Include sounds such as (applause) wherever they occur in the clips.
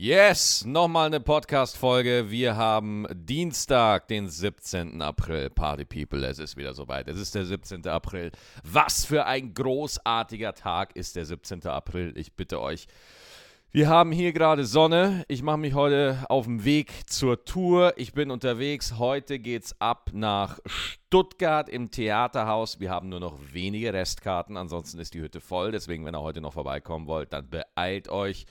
Yes, nochmal eine Podcast-Folge. Wir haben Dienstag, den 17. April. Party People, es ist wieder soweit. Es ist der 17. April. Was für ein großartiger Tag ist der 17. April. Ich bitte euch. Wir haben hier gerade Sonne. Ich mache mich heute auf den Weg zur Tour. Ich bin unterwegs. Heute geht's ab nach Stuttgart im Theaterhaus. Wir haben nur noch wenige Restkarten. Ansonsten ist die Hütte voll. Deswegen, wenn ihr heute noch vorbeikommen wollt, dann beeilt euch.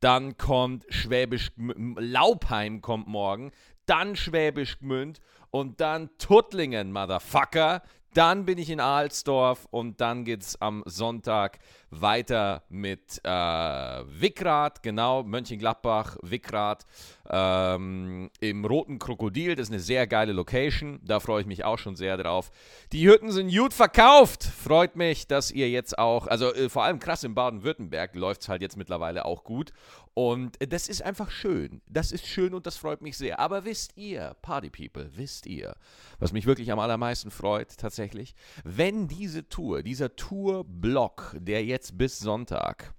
Dann kommt Schwäbisch Laubheim kommt morgen. Dann Schwäbisch Gmünd und dann Tuttlingen, Motherfucker. Dann bin ich in Ahlsdorf und dann geht es am Sonntag weiter mit äh, Wickrath, genau, Mönchengladbach, Wickrath ähm, im Roten Krokodil. Das ist eine sehr geile Location. Da freue ich mich auch schon sehr drauf. Die Hütten sind gut verkauft. Freut mich, dass ihr jetzt auch, also äh, vor allem krass in Baden-Württemberg läuft es halt jetzt mittlerweile auch gut. Und äh, das ist einfach schön. Das ist schön und das freut mich sehr. Aber wisst ihr, Party People, wisst ihr, was mich wirklich am allermeisten freut tatsächlich, wenn diese Tour, dieser Tourblock, der jetzt bis Sonntag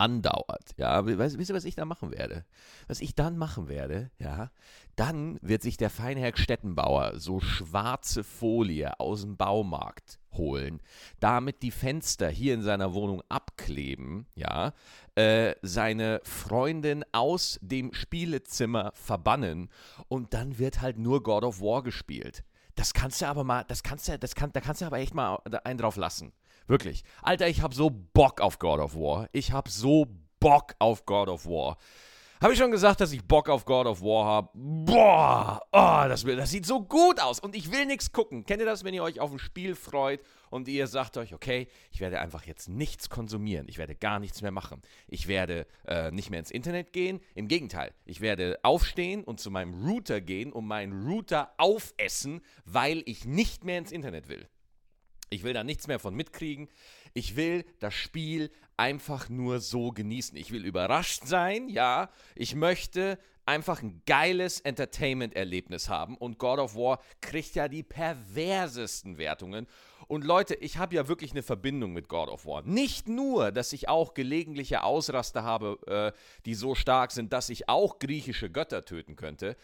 andauert, ja, wisst ihr, was ich da machen werde? Was ich dann machen werde, ja, dann wird sich der Feinherr Stettenbauer so schwarze Folie aus dem Baumarkt holen, damit die Fenster hier in seiner Wohnung abkleben, ja, äh, seine Freundin aus dem Spielezimmer verbannen und dann wird halt nur God of War gespielt. Das kannst du aber mal, das kannst du, das kann, da kannst du aber echt mal einen drauf lassen. Wirklich. Alter, ich hab so Bock auf God of War. Ich hab so Bock auf God of War. Habe ich schon gesagt, dass ich Bock auf God of War habe? Boah, oh, das, das, sieht so gut aus und ich will nichts gucken. Kennt ihr das, wenn ihr euch auf ein Spiel freut und ihr sagt euch, okay, ich werde einfach jetzt nichts konsumieren, ich werde gar nichts mehr machen. Ich werde äh, nicht mehr ins Internet gehen. Im Gegenteil, ich werde aufstehen und zu meinem Router gehen und meinen Router aufessen, weil ich nicht mehr ins Internet will. Ich will da nichts mehr von mitkriegen. Ich will das Spiel einfach nur so genießen. Ich will überrascht sein, ja. Ich möchte einfach ein geiles Entertainment-Erlebnis haben. Und God of War kriegt ja die perversesten Wertungen. Und Leute, ich habe ja wirklich eine Verbindung mit God of War. Nicht nur, dass ich auch gelegentliche Ausraster habe, äh, die so stark sind, dass ich auch griechische Götter töten könnte,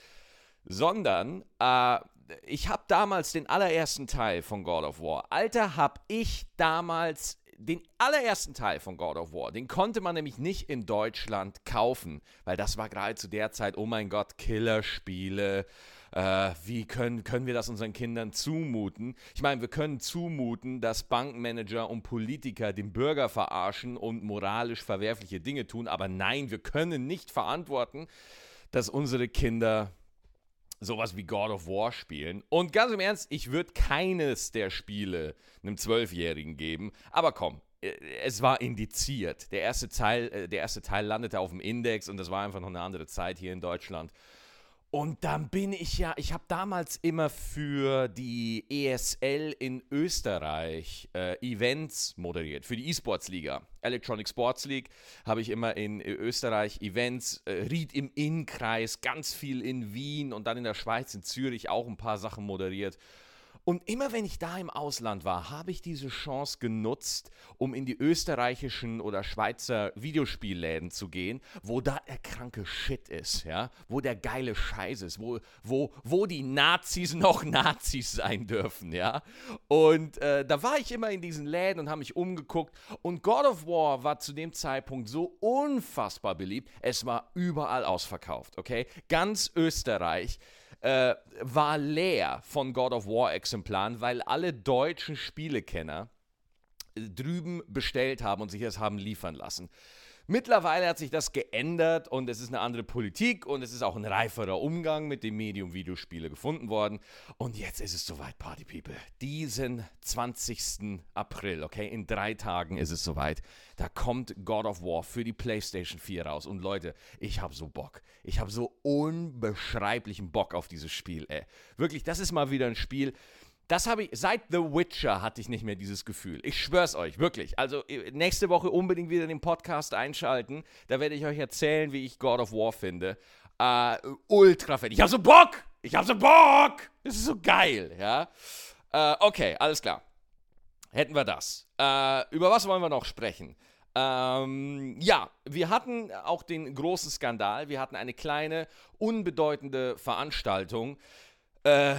sondern äh, ich habe damals den allerersten Teil von God of War. Alter, habe ich damals den allerersten Teil von God of War, den konnte man nämlich nicht in Deutschland kaufen, weil das war gerade zu der Zeit, oh mein Gott, Killerspiele. Äh, wie können, können wir das unseren Kindern zumuten? Ich meine, wir können zumuten, dass Bankmanager und Politiker den Bürger verarschen und moralisch verwerfliche Dinge tun, aber nein, wir können nicht verantworten, dass unsere Kinder sowas wie God of War spielen. Und ganz im Ernst, ich würde keines der Spiele einem Zwölfjährigen geben. Aber komm, äh, es war indiziert. Der erste Teil, äh, der erste Teil landete auf dem Index und das war einfach noch eine andere Zeit hier in Deutschland. Und dann bin ich ja, ich habe damals immer für die ESL in Österreich äh, Events moderiert, für die E-Sports-Liga. Electronic Sports League habe ich immer in Österreich Events, äh, Ried im Innkreis, ganz viel in Wien und dann in der Schweiz, in Zürich auch ein paar Sachen moderiert. Und immer wenn ich da im Ausland war, habe ich diese Chance genutzt, um in die österreichischen oder Schweizer Videospielläden zu gehen, wo da der kranke Shit ist, ja, wo der geile Scheiß ist, wo, wo, wo die Nazis (laughs) noch Nazis sein dürfen, ja. Und äh, da war ich immer in diesen Läden und habe mich umgeguckt. Und God of War war zu dem Zeitpunkt so unfassbar beliebt, es war überall ausverkauft, okay? Ganz Österreich äh, war leer von God of War Exemplaren, weil alle deutschen Spielekenner drüben bestellt haben und sich das haben liefern lassen. Mittlerweile hat sich das geändert und es ist eine andere Politik und es ist auch ein reiferer Umgang mit dem Medium Videospiele gefunden worden. Und jetzt ist es soweit, Party People. Diesen 20. April, okay, in drei Tagen ist es soweit. Da kommt God of War für die PlayStation 4 raus. Und Leute, ich habe so Bock. Ich habe so unbeschreiblichen Bock auf dieses Spiel, ey. Wirklich, das ist mal wieder ein Spiel das habe ich, seit The Witcher hatte ich nicht mehr dieses Gefühl. Ich schwör's euch, wirklich. Also äh, nächste Woche unbedingt wieder den Podcast einschalten. Da werde ich euch erzählen, wie ich God of War finde. Äh, ultra fett. Ich habe so Bock! Ich habe so Bock! Das ist so geil, ja. Äh, okay, alles klar. Hätten wir das. Äh, über was wollen wir noch sprechen? Ähm, ja, wir hatten auch den großen Skandal. Wir hatten eine kleine, unbedeutende Veranstaltung. Äh,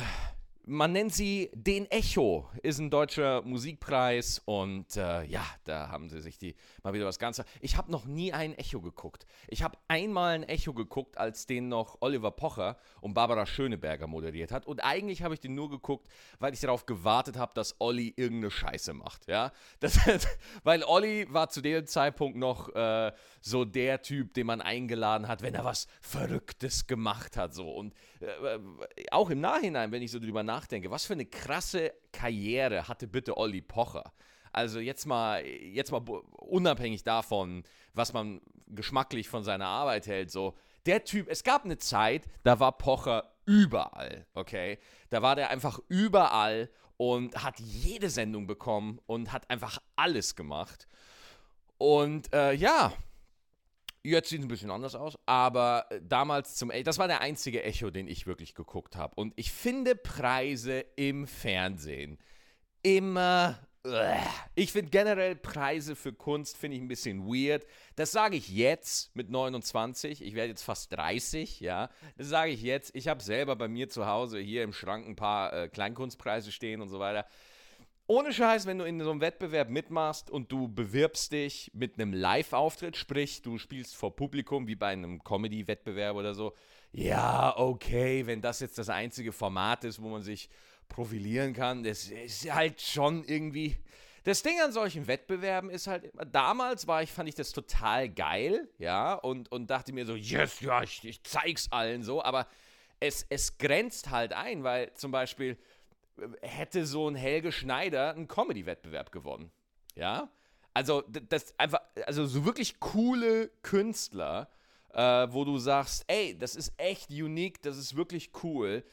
man nennt sie den Echo, ist ein deutscher Musikpreis und äh, ja, da haben sie sich die mal wieder was Ganzes. Ich habe noch nie ein Echo geguckt. Ich habe einmal ein Echo geguckt, als den noch Oliver Pocher und Barbara Schöneberger moderiert hat und eigentlich habe ich den nur geguckt, weil ich darauf gewartet habe, dass Olli irgendeine Scheiße macht, ja. (laughs) Das, weil Olli war zu dem Zeitpunkt noch äh, so der Typ, den man eingeladen hat, wenn er was Verrücktes gemacht hat, so und äh, auch im Nachhinein, wenn ich so drüber nachdenke, was für eine krasse Karriere hatte bitte Olli Pocher. Also jetzt mal, jetzt mal unabhängig davon, was man geschmacklich von seiner Arbeit hält, so der Typ, es gab eine Zeit, da war Pocher überall, okay? Da war der einfach überall und hat jede Sendung bekommen und hat einfach alles gemacht. Und äh, ja, Jetzt sieht es ein bisschen anders aus, aber äh, damals zum e das war der einzige Echo, den ich wirklich geguckt habe. Und ich finde Preise im Fernsehen immer. Ich finde generell Preise für Kunst finde ich ein bisschen weird. Das sage ich jetzt mit 29. Ich werde jetzt fast 30, ja. Das sage ich jetzt. Ich habe selber bei mir zu Hause hier im Schrank ein paar äh, Kleinkunstpreise stehen und so weiter. Ohne Scheiß, wenn du in so einem Wettbewerb mitmachst und du bewirbst dich mit einem Live-Auftritt, sprich, du spielst vor Publikum wie bei einem Comedy-Wettbewerb oder so, ja, okay, wenn das jetzt das einzige Format ist, wo man sich profilieren kann, das ist halt schon irgendwie. Das Ding an solchen Wettbewerben ist halt, damals war ich, fand ich das total geil, ja, und, und dachte mir so, yes, ja, ich, ich zeig's allen so, aber es, es grenzt halt ein, weil zum Beispiel hätte so ein Helge Schneider einen Comedy-Wettbewerb gewonnen. Ja? Also, das einfach, also so wirklich coole Künstler, äh, wo du sagst, ey, das ist echt unique, das ist wirklich cool.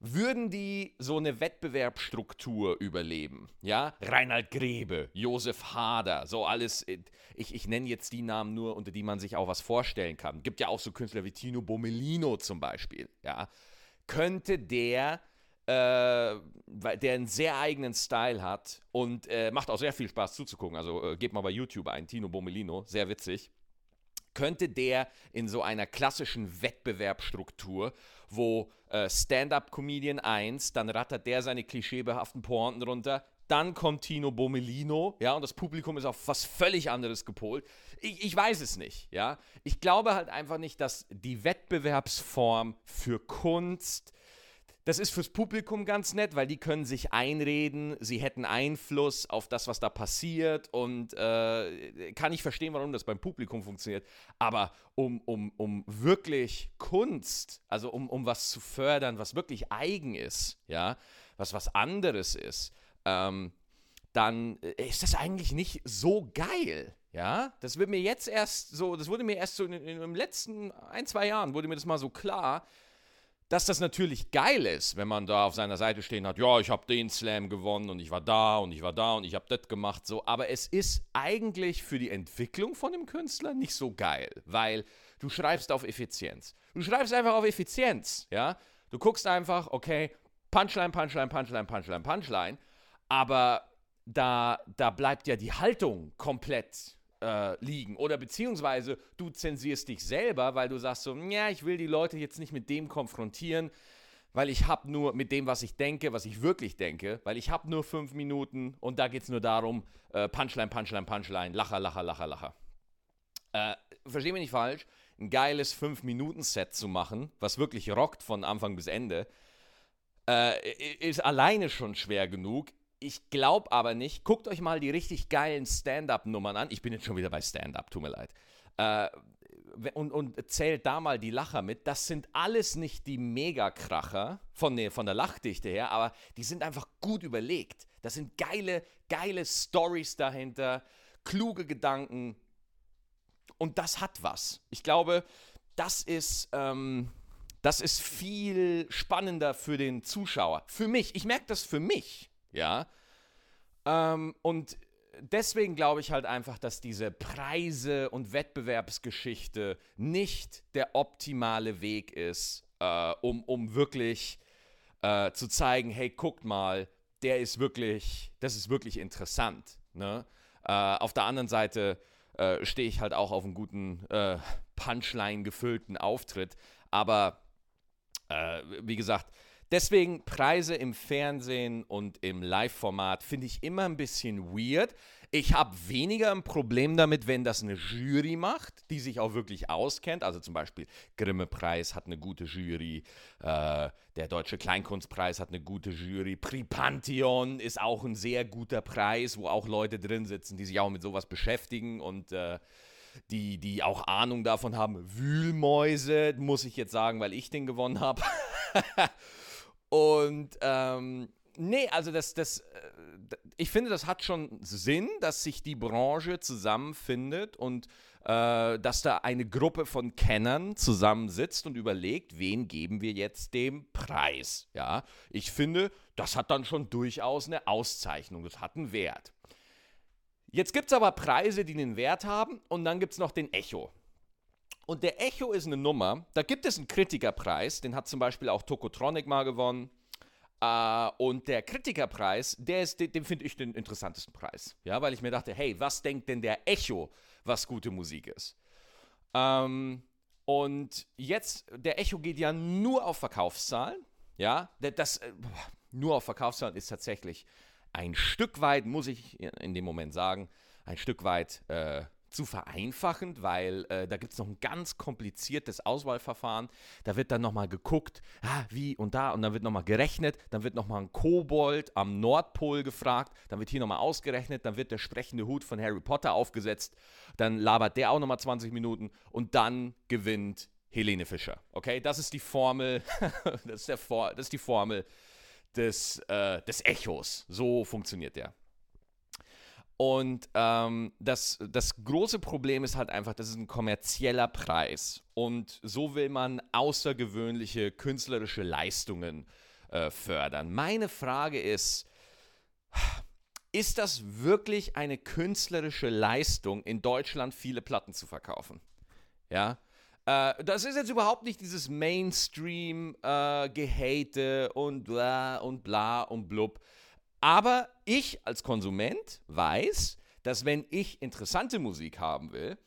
Würden die so eine Wettbewerbsstruktur überleben? Ja, Reinhard Grebe, Josef Hader, so alles. Äh, ich, ich nenne jetzt die Namen nur, unter die man sich auch was vorstellen kann. Gibt ja auch so Künstler wie Tino Bomelino zum Beispiel. Ja, könnte der äh, der einen sehr eigenen Style hat und äh, macht auch sehr viel Spaß zuzugucken. Also äh, gebt mal bei YouTube ein, Tino Bomelino, sehr witzig. Könnte der in so einer klassischen Wettbewerbsstruktur, wo äh, Stand-up-Comedian 1, dann rattert der seine klischeebehaften Pointen runter, dann kommt Tino Bomelino, ja, und das Publikum ist auf was völlig anderes gepolt. Ich, ich, weiß es nicht, ja. Ich glaube halt einfach nicht, dass die Wettbewerbsform für Kunst das ist fürs Publikum ganz nett, weil die können sich einreden, sie hätten Einfluss auf das, was da passiert und äh, kann ich verstehen, warum das beim Publikum funktioniert. Aber um, um, um wirklich Kunst, also um, um was zu fördern, was wirklich eigen ist, ja, was was anderes ist, ähm, dann ist das eigentlich nicht so geil. Ja, das wird mir jetzt erst so, das wurde mir erst so in, in, in den letzten ein, zwei Jahren, wurde mir das mal so klar, dass das natürlich geil ist, wenn man da auf seiner Seite stehen hat, ja, ich habe den Slam gewonnen und ich war da und ich war da und ich habe das gemacht, so. Aber es ist eigentlich für die Entwicklung von dem Künstler nicht so geil, weil du schreibst auf Effizienz. Du schreibst einfach auf Effizienz, ja. Du guckst einfach, okay, Punchline, Punchline, Punchline, Punchline, Punchline, aber da, da bleibt ja die Haltung komplett äh, liegen. Oder beziehungsweise du zensierst dich selber, weil du sagst so, ja, ich will die Leute jetzt nicht mit dem konfrontieren, weil ich habe nur mit dem, was ich denke, was ich wirklich denke, weil ich habe nur fünf Minuten und da geht es nur darum, äh, Punchline, Punchline, Punchline, Lacher, Lacher, Lacher, Lacher. Äh, versteh mich nicht falsch, ein geiles fünf minuten set zu machen, was wirklich rockt von Anfang bis Ende, äh, ist alleine schon schwer genug. Ich glaube aber nicht. Guckt euch mal die richtig geilen Stand-up-Nummern an. Ich bin jetzt schon wieder bei Stand-up, tut mir leid. Äh, und, und zählt da mal die Lacher mit. Das sind alles nicht die Megakracher von der, von der Lachdichte her, aber die sind einfach gut überlegt. Das sind geile, geile Stories dahinter, kluge Gedanken. Und das hat was. Ich glaube, das ist, ähm, das ist viel spannender für den Zuschauer. Für mich. Ich merke das für mich. Ja. Ähm, und deswegen glaube ich halt einfach, dass diese Preise und Wettbewerbsgeschichte nicht der optimale Weg ist, äh, um, um wirklich äh, zu zeigen, hey, guckt mal, der ist wirklich, das ist wirklich interessant. Ne? Äh, auf der anderen Seite äh, stehe ich halt auch auf einen guten äh, Punchline gefüllten Auftritt. Aber äh, wie gesagt, deswegen Preise im Fernsehen und im Live-Format finde ich immer ein bisschen weird. Ich habe weniger ein Problem damit, wenn das eine Jury macht, die sich auch wirklich auskennt. Also zum Beispiel Grimme-Preis hat eine gute Jury, äh, der Deutsche Kleinkunstpreis hat eine gute Jury, Prix Pantheon ist auch ein sehr guter Preis, wo auch Leute drin sitzen, die sich auch mit sowas beschäftigen und äh, die, die auch Ahnung davon haben. Wühlmäuse, muss ich jetzt sagen, weil ich den gewonnen habe. (laughs) und ähm, nee, also das, das, äh, ich finde, das hat schon Sinn, dass sich die Branche zusammenfindet und äh, dass da eine Gruppe von Kennern zusammensitzt und überlegt, wen geben wir jetzt dem Preis. Ja, ich finde, das hat dann schon durchaus eine Auszeichnung, das hat einen Wert. Jetzt gibt es aber Preise, die einen Wert haben und dann gibt es noch den Echo. Und der Echo ist eine Nummer, da gibt es einen Kritikerpreis, den hat zum Beispiel auch Tokotronic mal gewonnen. Uh, und der Kritikerpreis, der ist, den, den finde ich den interessantesten Preis. Ja, weil ich mir dachte, hey, was denkt denn der Echo, was gute Musik ist? Ähm, und jetzt, der Echo geht ja nur auf Verkaufszahlen. Ja, das, äh, nur auf Verkaufszahlen ist tatsächlich ein Stück weit, muss ich in dem Moment sagen, ein Stück weit äh, zu vereinfachend, weil äh, da gibt es noch ein ganz kompliziertes Auswahlverfahren. Da wird dann nochmal geguckt, ah, wie und da, und dann wird nochmal gerechnet, dann wird nochmal ein Kobold am Nordpol gefragt, dann wird hier nochmal ausgerechnet, dann wird der sprechende Hut von Harry Potter aufgesetzt, dann labert der auch nochmal 20 Minuten und dann gewinnt Helene Fischer. Okay, das ist die Formel, (laughs) das, ist der For das ist die Formel des, äh, des Echos. So funktioniert der. Und ähm, das, das große Problem ist halt einfach, das ist ein kommerzieller Preis. Und so will man außergewöhnliche künstlerische Leistungen äh, fördern. Meine Frage ist, ist das wirklich eine künstlerische Leistung, in Deutschland viele Platten zu verkaufen? Ja, äh, das ist jetzt überhaupt nicht dieses Mainstream-Gehate äh, und bla und bla und blub. Aber ich als Konsument weiß, dass wenn ich interessante Musik haben will,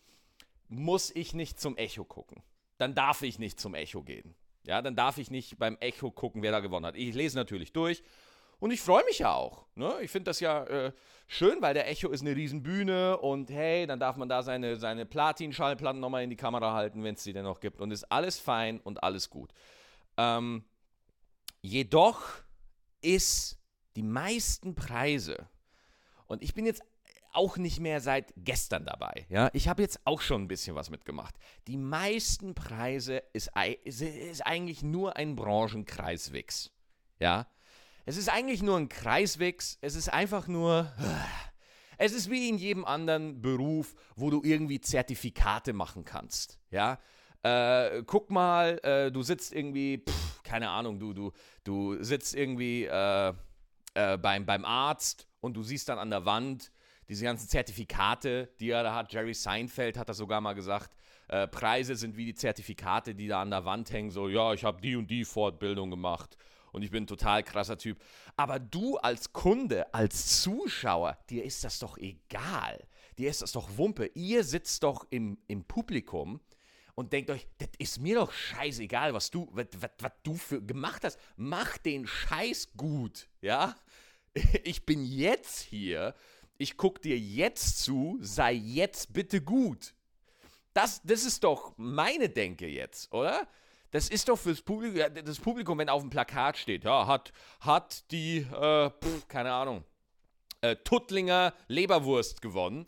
muss ich nicht zum Echo gucken. Dann darf ich nicht zum Echo gehen. Ja, dann darf ich nicht beim Echo gucken, wer da gewonnen hat. Ich lese natürlich durch und ich freue mich ja auch. Ne? Ich finde das ja äh, schön, weil der Echo ist eine Riesenbühne und hey, dann darf man da seine, seine Platin-Schallplatten nochmal in die Kamera halten, wenn es sie denn noch gibt. Und ist alles fein und alles gut. Ähm, jedoch ist die meisten Preise, und ich bin jetzt auch nicht mehr seit gestern dabei. Ja, ich habe jetzt auch schon ein bisschen was mitgemacht. Die meisten Preise ist, ist, eigentlich nur ein Branchenkreiswix. Ja, es ist eigentlich nur ein Kreiswix. Es ist einfach nur. Es ist wie in jedem anderen Beruf, wo du irgendwie Zertifikate machen kannst. Ja. Äh, guck mal, äh, du sitzt irgendwie, pff, keine Ahnung, du, du, du sitzt irgendwie äh, äh beim, beim Arzt und du siehst dann an der Wand diese ganzen Zertifikate, die er da hat. Jerry Seinfeld hat das sogar mal gesagt. Äh, Preise sind wie die Zertifikate, die da an der Wand hängen. So, ja, ich habe die und die Fortbildung gemacht und ich bin ein total krasser Typ. Aber du als Kunde, als Zuschauer, dir ist das doch egal. Dir ist das doch Wumpe. Ihr sitzt doch im, im Publikum und denkt euch, das ist mir doch scheißegal, was du, was, was, was du für gemacht hast. Mach den Scheiß gut, ja? (laughs) Ich bin jetzt hier, ich guck dir jetzt zu, sei jetzt bitte gut. Das, das ist doch meine Denke jetzt, oder? Das ist doch fürs Publikum, das Publikum, wenn auf dem Plakat steht, ja, hat, hat die, äh, pf, keine Ahnung, äh, Tuttlinger Leberwurst gewonnen.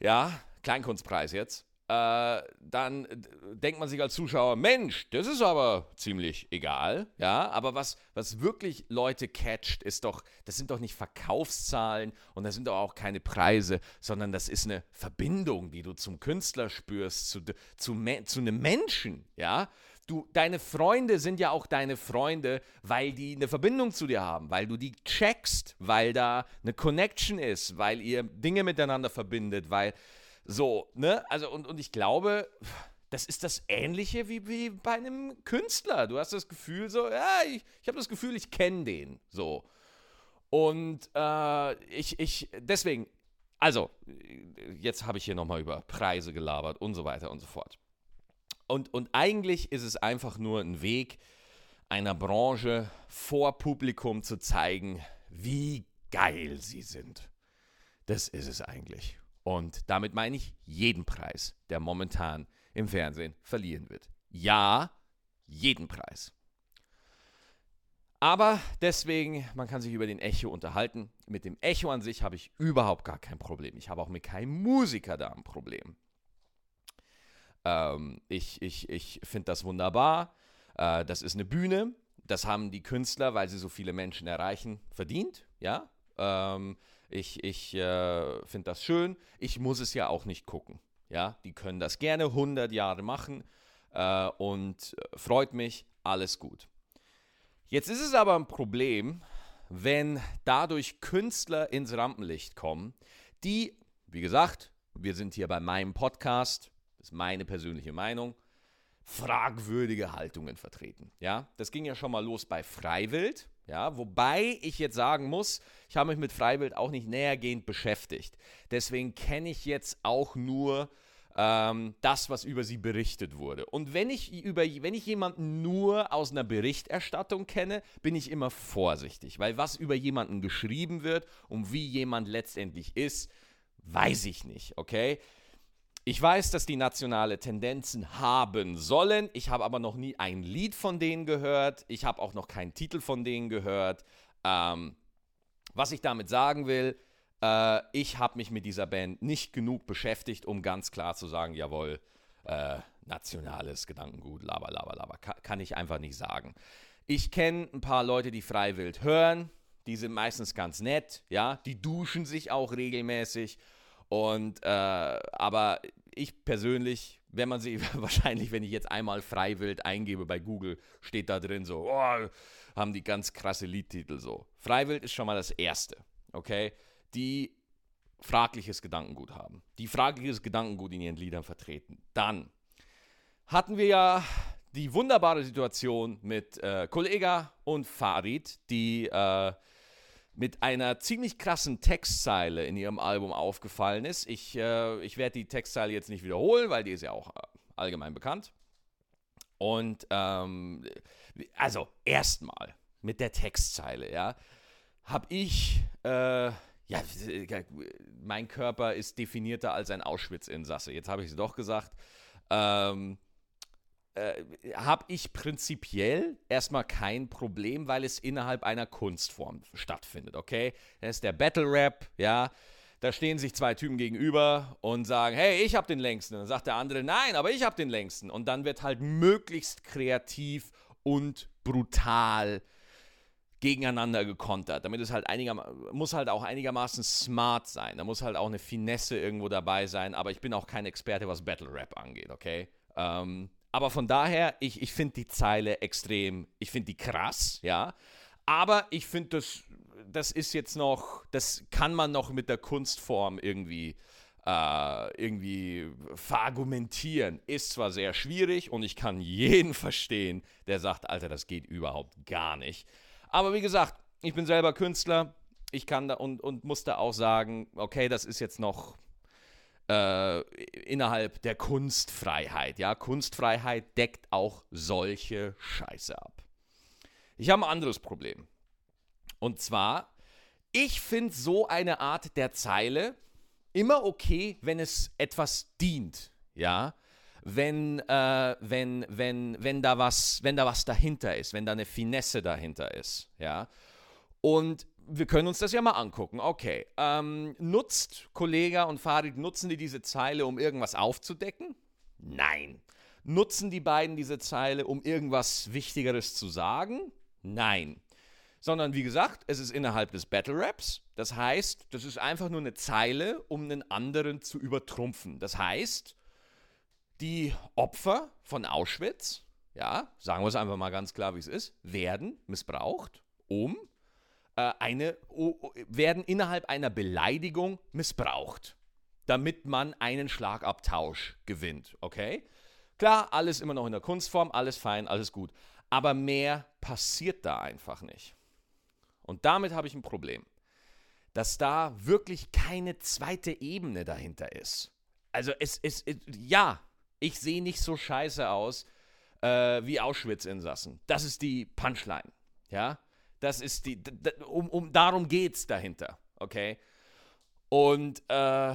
Ja, Kleinkunstpreis jetzt. Äh, dann denkt man sich als Zuschauer, Mensch, das ist aber ziemlich egal, ja, aber was, was wirklich Leute catcht, ist doch, das sind doch nicht Verkaufszahlen und das sind doch auch keine Preise, sondern das ist eine Verbindung, die du zum Künstler spürst, zu, zu, zu einem Menschen, ja, Du, deine Freunde sind ja auch deine Freunde, weil die eine Verbindung zu dir haben, weil du die checkst, weil da eine Connection ist, weil ihr Dinge miteinander verbindet, weil so, ne? Also, und, und ich glaube, das ist das Ähnliche wie, wie bei einem Künstler. Du hast das Gefühl so, ja, ich, ich habe das Gefühl, ich kenne den. So. Und äh, ich, ich, deswegen, Also, jetzt habe ich hier nochmal über Preise gelabert und so weiter und so fort. Und, und eigentlich ist es einfach nur ein Weg einer Branche vor Publikum zu zeigen, wie geil sie sind. Das ist es eigentlich. Und damit meine ich jeden Preis, der momentan im Fernsehen verliehen wird. Ja, jeden Preis. Aber deswegen, man kann sich über den Echo unterhalten. Mit dem Echo an sich habe ich überhaupt gar kein Problem. Ich habe auch mit keinem Musiker da ein Problem. Ähm, ich ich, ich finde das wunderbar. Äh, das ist eine Bühne. Das haben die Künstler, weil sie so viele Menschen erreichen, verdient. Ja. Ähm, ich ich äh, finde das schön. Ich muss es ja auch nicht gucken. Ja. Die können das gerne 100 Jahre machen. Äh, und äh, freut mich. Alles gut. Jetzt ist es aber ein Problem, wenn dadurch Künstler ins Rampenlicht kommen, die, wie gesagt, wir sind hier bei meinem Podcast, das ist meine persönliche Meinung, fragwürdige Haltungen vertreten. Ja, das ging ja schon mal los bei Freiwild. Ja, wobei ich jetzt sagen muss, ich habe mich mit Freiwild auch nicht nähergehend beschäftigt. Deswegen kenne ich jetzt auch nur ähm, das, was über sie berichtet wurde. Und wenn ich, über, wenn ich jemanden nur aus einer Berichterstattung kenne, bin ich immer vorsichtig, weil was über jemanden geschrieben wird und wie jemand letztendlich ist, weiß ich nicht, okay? Ich weiß, dass die nationale Tendenzen haben sollen. Ich habe aber noch nie ein Lied von denen gehört. Ich habe auch noch keinen Titel von denen gehört. Ähm, was ich damit sagen will, äh, ich habe mich mit dieser Band nicht genug beschäftigt, um ganz klar zu sagen, jawohl, äh, nationales Gedankengut, laber, laber, laber. Ka kann ich einfach nicht sagen. Ich kenne ein paar Leute, die freiwillig hören. Die sind meistens ganz nett, ja. Die duschen sich auch regelmäßig. Und, äh, aber ich persönlich, wenn man sie, (laughs) wahrscheinlich, wenn ich jetzt einmal freiwillig eingebe bei Google, steht da drin so, oh, haben die ganz krasse Liedtitel so. Freiwillig ist schon mal das Erste, okay? die fragliches Gedankengut haben, die fragliches Gedankengut in ihren Liedern vertreten. Dann hatten wir ja die wunderbare Situation mit äh, Kollega und Farid, die äh, mit einer ziemlich krassen Textzeile in ihrem Album aufgefallen ist. Ich, äh, ich werde die Textzeile jetzt nicht wiederholen, weil die ist ja auch äh, allgemein bekannt. Und ähm, also erstmal mit der Textzeile, ja, habe ich äh, ja, mein Körper ist definierter als ein Auschwitz-Insasse. Jetzt habe ich es doch gesagt. Ähm, äh, habe ich prinzipiell erstmal kein Problem, weil es innerhalb einer Kunstform stattfindet, okay? Das ist der Battle Rap, ja. Da stehen sich zwei Typen gegenüber und sagen, hey, ich habe den längsten. Und dann sagt der andere, nein, aber ich habe den längsten. Und dann wird halt möglichst kreativ und brutal gegeneinander gekontert. Damit es halt einiger, muss halt auch einigermaßen smart sein. Da muss halt auch eine Finesse irgendwo dabei sein. Aber ich bin auch kein Experte, was Battle Rap angeht, okay? Ähm, aber von daher, ich, ich finde die Zeile extrem, ich finde die krass, ja. Aber ich finde, das, das ist jetzt noch, das kann man noch mit der Kunstform irgendwie, äh, irgendwie verargumentieren. Ist zwar sehr schwierig und ich kann jeden (laughs) verstehen, der sagt, Alter, das geht überhaupt gar nicht. Aber wie gesagt, ich bin selber Künstler. Ich kann da und, und muss da auch sagen, okay, das ist jetzt noch äh, innerhalb der Kunstfreiheit. Ja, Kunstfreiheit deckt auch solche Scheiße ab. Ich habe ein anderes Problem. Und zwar, ich finde so eine Art der Zeile immer okay, wenn es etwas dient. Ja, wenn, äh, wenn, wenn, wenn, da was, wenn da was dahinter ist, wenn da eine Finesse dahinter ist. Ja? Und wir können uns das ja mal angucken. Okay, ähm, nutzt Kollega und Farid, nutzen die diese Zeile, um irgendwas aufzudecken? Nein. Nutzen die beiden diese Zeile, um irgendwas Wichtigeres zu sagen? Nein. Sondern wie gesagt, es ist innerhalb des Battle Raps. Das heißt, das ist einfach nur eine Zeile, um einen anderen zu übertrumpfen. Das heißt, die Opfer von Auschwitz, ja, sagen wir es einfach mal ganz klar, wie es ist, werden missbraucht, um äh, eine, oh, werden innerhalb einer Beleidigung missbraucht, damit man einen Schlagabtausch gewinnt, okay? Klar, alles immer noch in der Kunstform, alles fein, alles gut. Aber mehr passiert da einfach nicht. Und damit habe ich ein Problem. dass da wirklich keine zweite Ebene dahinter ist. Also es ist, ja, ich sehe nicht so scheiße aus äh, wie Auschwitz-Insassen. Das ist die Punchline, ja. Das ist die, um, um darum geht's dahinter, okay. Und äh,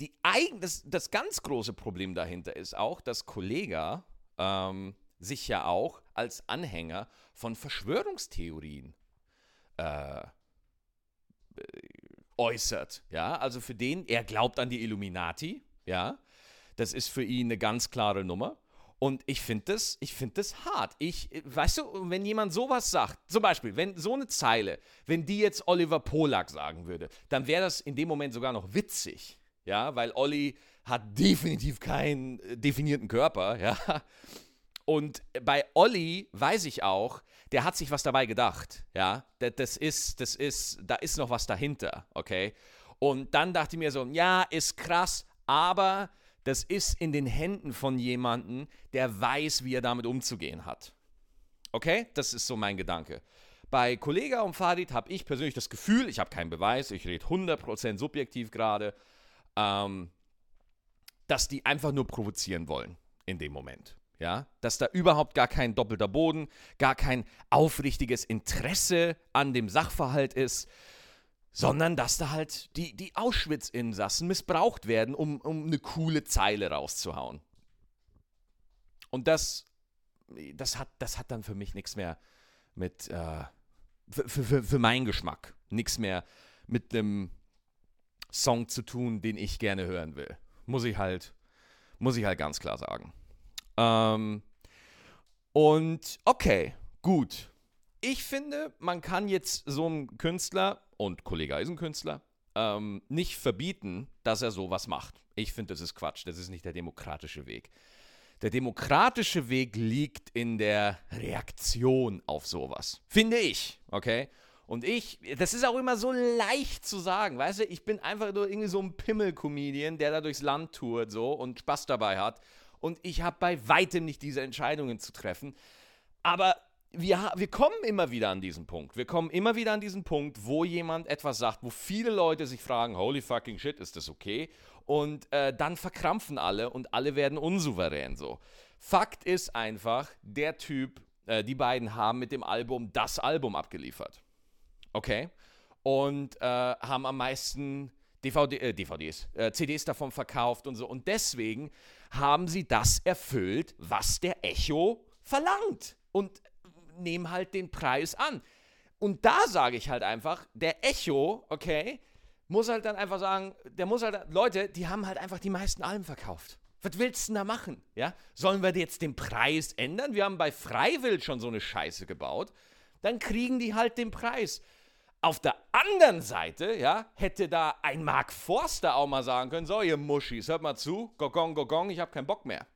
die eigen, das, das ganz große Problem dahinter ist auch, dass Kollega ähm, sich ja auch als Anhänger von Verschwörungstheorien äh, äußert. Ja, also für den, er glaubt an die Illuminati, ja, das ist für ihn eine ganz klare Nummer. Und ich finde das, ich finde das hart. Ich, weißt du, wenn jemand sowas sagt, zum Beispiel, wenn so eine Zeile, wenn die jetzt Oliver Polak sagen würde, dann wäre das in dem Moment sogar noch witzig. Ja, weil Olli hat definitiv keinen äh, definierten Körper, (laughs) ja. Und bei Olli weiß ich auch, der hat sich was dabei gedacht, ja. Das ist, das ist, da ist noch was dahinter, okay. Und dann dachte ich mir so, ja, ist krass, aber das ist in den Händen von jemandem, der weiß, wie er damit umzugehen hat. Okay, das ist so mein Gedanke. Bei Kollega und Fadid habe ich persönlich das Gefühl, ich habe keinen Beweis, ich rede 100% subjektiv gerade, ähm, dass die einfach nur provozieren wollen in dem Moment. Ja, dass da überhaupt gar kein doppelter Boden, gar kein aufrichtiges Interesse an dem Sachverhalt ist, sondern dass da halt die, die Auschwitz-Insassen missbraucht werden, um, um eine coole Zeile rauszuhauen. Und das, das, hat, das hat dann für mich nichts mehr mit, äh, für, für, für meinen Geschmack, nichts mehr mit einem Song zu tun, den ich gerne hören will. Muss ich halt, muss ich halt ganz klar sagen. Ähm, und okay, gut. Ich finde, man kann jetzt so einem Künstler und Kollege Eisenkünstler ähm, nicht verbieten, dass er sowas macht. Ich finde, das ist Quatsch. Das ist nicht der demokratische Weg. Der demokratische Weg liegt in der Reaktion auf sowas. Finde ich, okay? Und ich, das ist auch immer so leicht zu sagen, weißt du, ich bin einfach nur irgendwie so ein Pimmel-Comedian, der da durchs Land tourt so und Spaß dabei hat. Und ich habe bei weitem nicht diese Entscheidungen zu treffen. Aber wir, wir kommen immer wieder an diesen Punkt. Wir kommen immer wieder an diesen Punkt, wo jemand etwas sagt, wo viele Leute sich fragen, holy fucking shit, ist das okay? Und äh, dann verkrampfen alle und alle werden unsouverän so. Fakt ist einfach, der Typ, äh, die beiden haben mit dem Album das Album abgeliefert. Okay. Und äh, haben am meisten DVD, äh, DVDs, äh, CDs davon verkauft und so. Und deswegen haben sie das erfüllt, was der Echo verlangt. Und nehmen halt den Preis an. Und da sage ich halt einfach, der Echo, okay, muss halt dann einfach sagen, der muss halt, Leute, die haben halt einfach die meisten Alben verkauft. Was willst du denn da machen? Ja? Sollen wir jetzt den Preis ändern? Wir haben bei Freiwill schon so eine Scheiße gebaut. Dann kriegen die halt den Preis. Auf der anderen Seite, ja, hätte da ein Mark Forster auch mal sagen können: So, ihr Muschis, hört mal zu, gogong, gogong, ich habe keinen Bock mehr.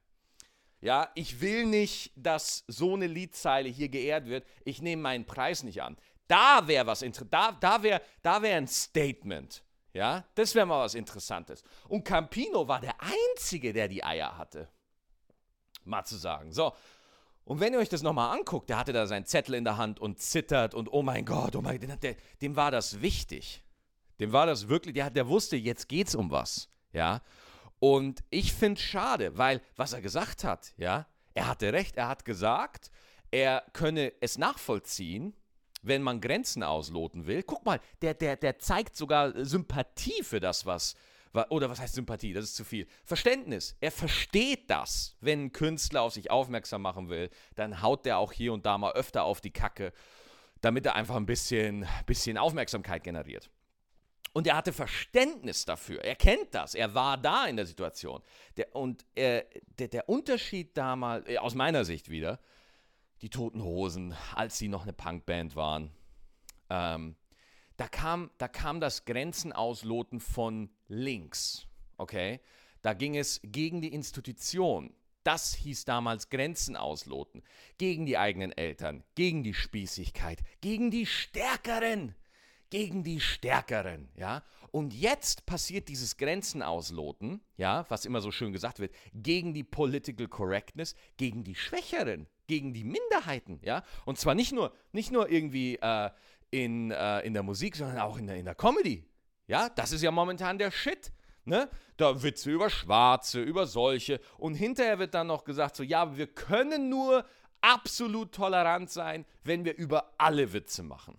Ja, ich will nicht, dass so eine Liedzeile hier geehrt wird. Ich nehme meinen Preis nicht an. Da wäre was da, da wäre da wär ein Statement. Ja, das wäre mal was Interessantes. Und Campino war der Einzige, der die Eier hatte. Mal zu sagen. So, und wenn ihr euch das nochmal anguckt, der hatte da seinen Zettel in der Hand und zittert und oh mein Gott, oh mein Gott, der, dem war das wichtig. Dem war das wirklich, der, der wusste, jetzt geht's um was. Ja. Und ich finde es schade, weil was er gesagt hat, ja, er hatte recht, er hat gesagt, er könne es nachvollziehen, wenn man Grenzen ausloten will. Guck mal, der, der, der zeigt sogar Sympathie für das, was, oder was heißt Sympathie? Das ist zu viel. Verständnis. Er versteht das. Wenn ein Künstler auf sich aufmerksam machen will, dann haut der auch hier und da mal öfter auf die Kacke, damit er einfach ein bisschen, bisschen Aufmerksamkeit generiert. Und er hatte Verständnis dafür. Er kennt das. Er war da in der Situation. Der, und äh, der, der, Unterschied damals, äh, aus meiner Sicht wieder, die Toten Hosen, als sie noch eine Punkband waren, ähm, da kam, da kam das Grenzenausloten von links. Okay? Da ging es gegen die Institution. Das hieß damals Grenzen ausloten. Gegen die eigenen Eltern, gegen die Spießigkeit, gegen die Stärkeren. Gegen die Stärkeren, ja. Und jetzt passiert dieses Grenzen ausloten, ja, was immer so schön gesagt wird, gegen die Political Correctness, gegen die Schwächeren, gegen die Minderheiten, ja. Und zwar nicht nur, nicht nur irgendwie, äh, in, äh, in der Musik, sondern auch in der, in der Comedy. Ja, das ist ja momentan der Shit. Ne? Da Witze über Schwarze, über solche. Und hinterher wird dann noch gesagt, so, ja, wir können nur absolut tolerant sein, wenn wir über alle Witze machen.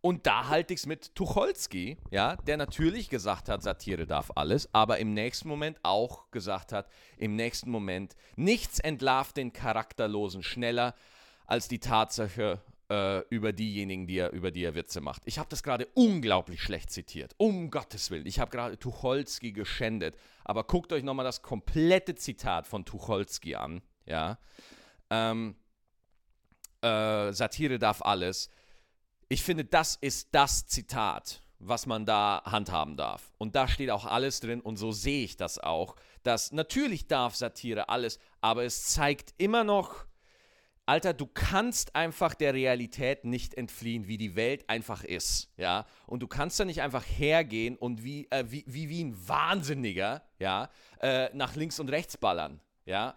Und da halte ich es mit Tucholsky, ja, der natürlich gesagt hat, Satire darf alles, aber im nächsten Moment auch gesagt hat, im nächsten Moment, nichts entlarvt den Charakterlosen schneller als die Tatsache äh, über diejenigen, die er, über die er Witze macht. Ich habe das gerade unglaublich schlecht zitiert. Um Gottes Willen. Ich habe gerade Tucholsky geschändet. Aber guckt euch nochmal das komplette Zitat von Tucholsky an. Ja. Ähm, äh, Satire darf alles. Ich finde, das ist das Zitat, was man da handhaben darf. Und da steht auch alles drin und so sehe ich das auch. Dass natürlich darf Satire alles, aber es zeigt immer noch Alter, du kannst einfach der Realität nicht entfliehen, wie die Welt einfach ist, ja. Und du kannst da nicht einfach hergehen und wie, äh, wie, wie, wie ein Wahnsinniger, ja, äh, nach links und rechts ballern, ja.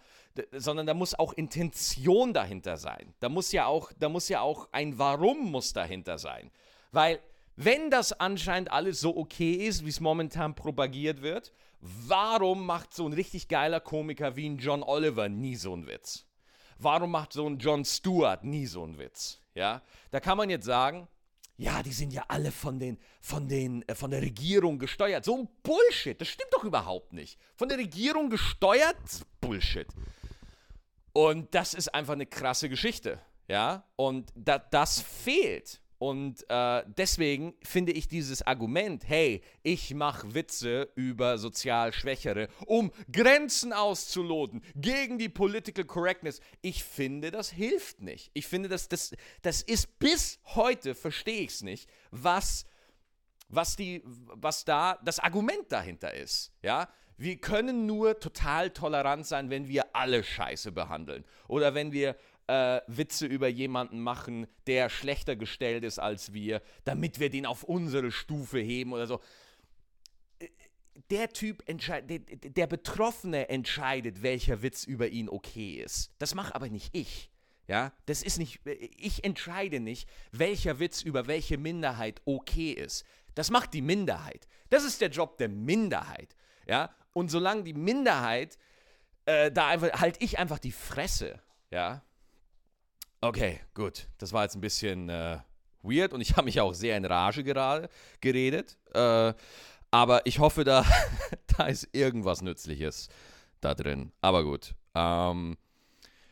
Sondern da muss auch Intention dahinter sein. Da muss ja auch, da muss ja auch ein Warum muss dahinter sein. Weil, wenn das anscheinend alles so okay ist, wie es momentan propagiert wird, warum macht so ein richtig geiler Komiker wie ein John Oliver nie so einen Witz? Warum macht so ein John Stewart nie so einen Witz? Ja, da kann man jetzt sagen, ja, die sind ja alle von, den, von, den, äh, von der Regierung gesteuert. So ein Bullshit, das stimmt doch überhaupt nicht. Von der Regierung gesteuert? Bullshit. Und das ist einfach eine krasse Geschichte. Ja, und da, das fehlt. Und äh, deswegen finde ich dieses Argument, hey, ich mache Witze über sozial Schwächere, um Grenzen auszuloten gegen die Political Correctness, ich finde, das hilft nicht. Ich finde, das, das, das ist bis heute, verstehe ich es nicht, was, was, die, was da das Argument dahinter ist. Ja? Wir können nur total tolerant sein, wenn wir alle Scheiße behandeln. Oder wenn wir äh, Witze über jemanden machen, der schlechter gestellt ist als wir, damit wir den auf unsere Stufe heben oder so. Der Typ entscheidet, der, der Betroffene entscheidet, welcher Witz über ihn okay ist. Das mache aber nicht ich. Ja, das ist nicht, ich entscheide nicht, welcher Witz über welche Minderheit okay ist. Das macht die Minderheit. Das ist der Job der Minderheit. Ja, und solange die Minderheit, äh, da einfach, halt ich einfach die Fresse. Ja, Okay, gut. Das war jetzt ein bisschen äh, weird und ich habe mich auch sehr in Rage gerade geredet. Äh, aber ich hoffe, da, (laughs) da ist irgendwas Nützliches da drin. Aber gut. Ähm,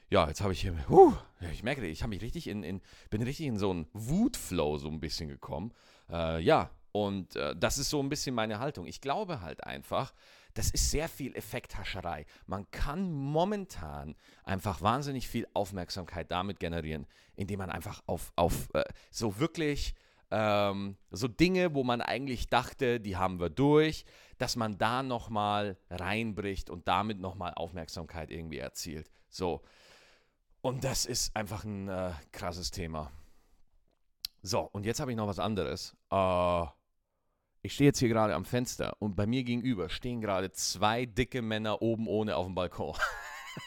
ja, jetzt habe ich hier. Uh, ich merke, ich habe mich richtig in, in, bin richtig in so einen Wutflow so ein bisschen gekommen. Äh, ja, und äh, das ist so ein bisschen meine Haltung. Ich glaube halt einfach, das ist sehr viel Effekthascherei. Man kann momentan einfach wahnsinnig viel Aufmerksamkeit damit generieren, indem man einfach auf, auf äh, so wirklich ähm, so Dinge, wo man eigentlich dachte, die haben wir durch, dass man da nochmal reinbricht und damit nochmal Aufmerksamkeit irgendwie erzielt. So. Und das ist einfach ein äh, krasses Thema. So, und jetzt habe ich noch was anderes. Äh, ich stehe jetzt hier gerade am Fenster und bei mir gegenüber stehen gerade zwei dicke Männer oben ohne auf dem Balkon.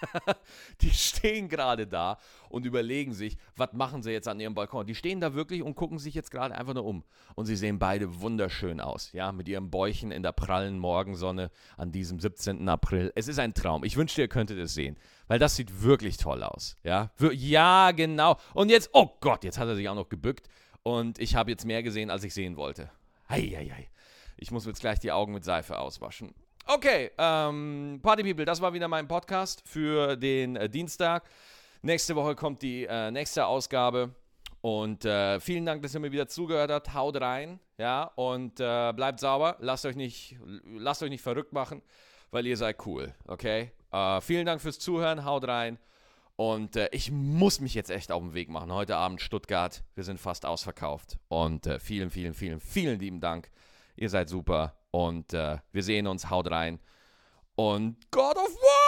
(laughs) die stehen gerade da und überlegen sich, was machen sie jetzt an ihrem Balkon. Die stehen da wirklich und gucken sich jetzt gerade einfach nur um. Und sie sehen beide wunderschön aus, ja, mit ihrem Bäuchen in der prallen Morgensonne an diesem 17. April. Es ist ein Traum. Ich wünschte, ihr könntet es sehen, weil das sieht wirklich toll aus, ja. Ja, genau. Und jetzt, oh Gott, jetzt hat er sich auch noch gebückt und ich habe jetzt mehr gesehen, als ich sehen wollte. Eieiei. Ich muss jetzt gleich die Augen mit Seife auswaschen. Okay, ähm, Party People, das war wieder mein Podcast für den äh, Dienstag. Nächste Woche kommt die äh, nächste Ausgabe. Und äh, vielen Dank, dass ihr mir wieder zugehört habt. Haut rein, ja, und äh, bleibt sauber. Lasst euch nicht, lasst euch nicht verrückt machen, weil ihr seid cool, okay? Äh, vielen Dank fürs Zuhören. Haut rein. Und äh, ich muss mich jetzt echt auf den Weg machen. Heute Abend Stuttgart. Wir sind fast ausverkauft. Und äh, vielen, vielen, vielen, vielen lieben Dank. Ihr seid super. Und äh, wir sehen uns. Haut rein. Und God of War!